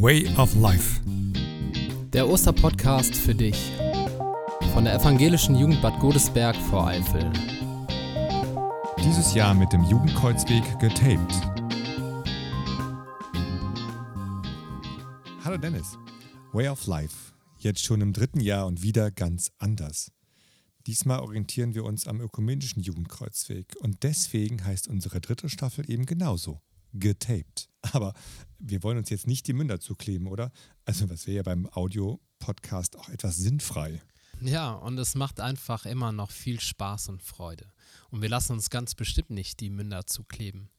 Way of Life. Der Osterpodcast für dich von der evangelischen Jugend Bad Godesberg vor Eifel. Dieses Jahr mit dem Jugendkreuzweg getaped. Hallo Dennis. Way of Life. Jetzt schon im dritten Jahr und wieder ganz anders. Diesmal orientieren wir uns am ökumenischen Jugendkreuzweg und deswegen heißt unsere dritte Staffel eben genauso getaped. Aber wir wollen uns jetzt nicht die Münder zukleben, oder? Also, was wäre ja beim Audio-Podcast auch etwas sinnfrei. Ja, und es macht einfach immer noch viel Spaß und Freude. Und wir lassen uns ganz bestimmt nicht die Münder zukleben.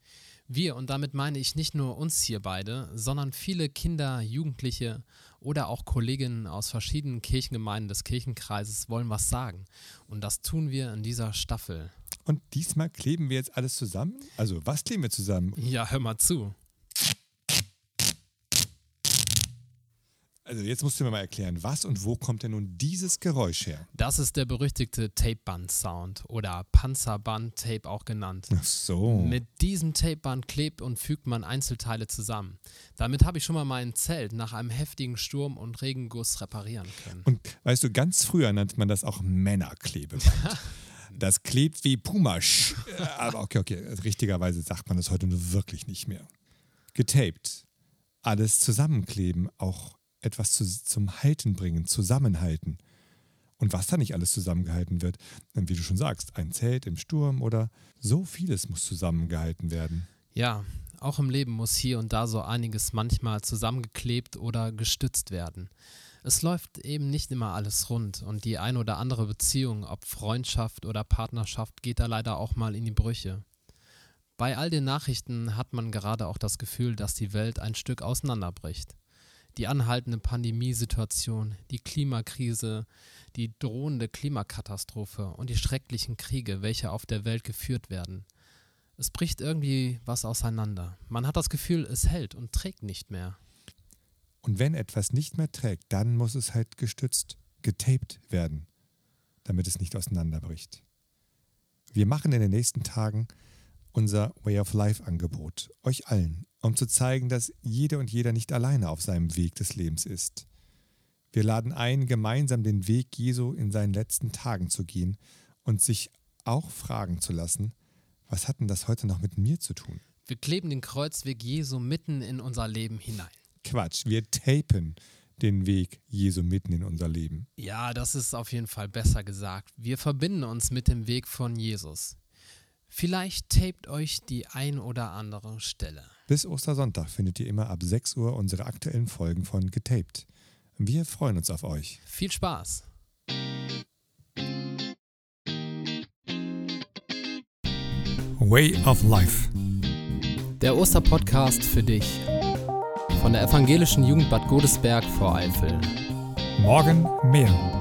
Wir, und damit meine ich nicht nur uns hier beide, sondern viele Kinder, Jugendliche oder auch Kolleginnen aus verschiedenen Kirchengemeinden des Kirchenkreises wollen was sagen. Und das tun wir in dieser Staffel. Und diesmal kleben wir jetzt alles zusammen? Also, was kleben wir zusammen? Ja, hör mal zu. Also jetzt musst du mir mal erklären, was und wo kommt denn nun dieses Geräusch her? Das ist der berüchtigte Tapeband-Sound oder Panzerband-Tape auch genannt. Ach so. Mit diesem Tapeband klebt und fügt man Einzelteile zusammen. Damit habe ich schon mal mein Zelt nach einem heftigen Sturm und Regenguss reparieren können. Und weißt du, ganz früher nannte man das auch Männerklebeband. das klebt wie Pumasch. Aber okay, okay, richtigerweise sagt man das heute nur wirklich nicht mehr. Getaped. Alles zusammenkleben, auch etwas zu, zum Halten bringen, zusammenhalten. Und was da nicht alles zusammengehalten wird, wie du schon sagst, ein Zelt im Sturm oder so vieles muss zusammengehalten werden. Ja, auch im Leben muss hier und da so einiges manchmal zusammengeklebt oder gestützt werden. Es läuft eben nicht immer alles rund und die ein oder andere Beziehung, ob Freundschaft oder Partnerschaft, geht da leider auch mal in die Brüche. Bei all den Nachrichten hat man gerade auch das Gefühl, dass die Welt ein Stück auseinanderbricht die anhaltende Pandemiesituation, die Klimakrise, die drohende Klimakatastrophe und die schrecklichen Kriege, welche auf der Welt geführt werden. Es bricht irgendwie was auseinander. Man hat das Gefühl, es hält und trägt nicht mehr. Und wenn etwas nicht mehr trägt, dann muss es halt gestützt, getaped werden, damit es nicht auseinanderbricht. Wir machen in den nächsten Tagen unser Way of Life Angebot, euch allen, um zu zeigen, dass jede und jeder nicht alleine auf seinem Weg des Lebens ist. Wir laden ein, gemeinsam den Weg Jesu in seinen letzten Tagen zu gehen und sich auch fragen zu lassen, was hat denn das heute noch mit mir zu tun? Wir kleben den Kreuzweg Jesu mitten in unser Leben hinein. Quatsch, wir tapen den Weg Jesu mitten in unser Leben. Ja, das ist auf jeden Fall besser gesagt. Wir verbinden uns mit dem Weg von Jesus. Vielleicht tapet euch die ein oder andere Stelle. Bis Ostersonntag findet ihr immer ab 6 Uhr unsere aktuellen Folgen von Getaped. Wir freuen uns auf euch. Viel Spaß! Way of Life. Der Osterpodcast für dich von der evangelischen Jugend Bad Godesberg vor Eifel. Morgen mehr.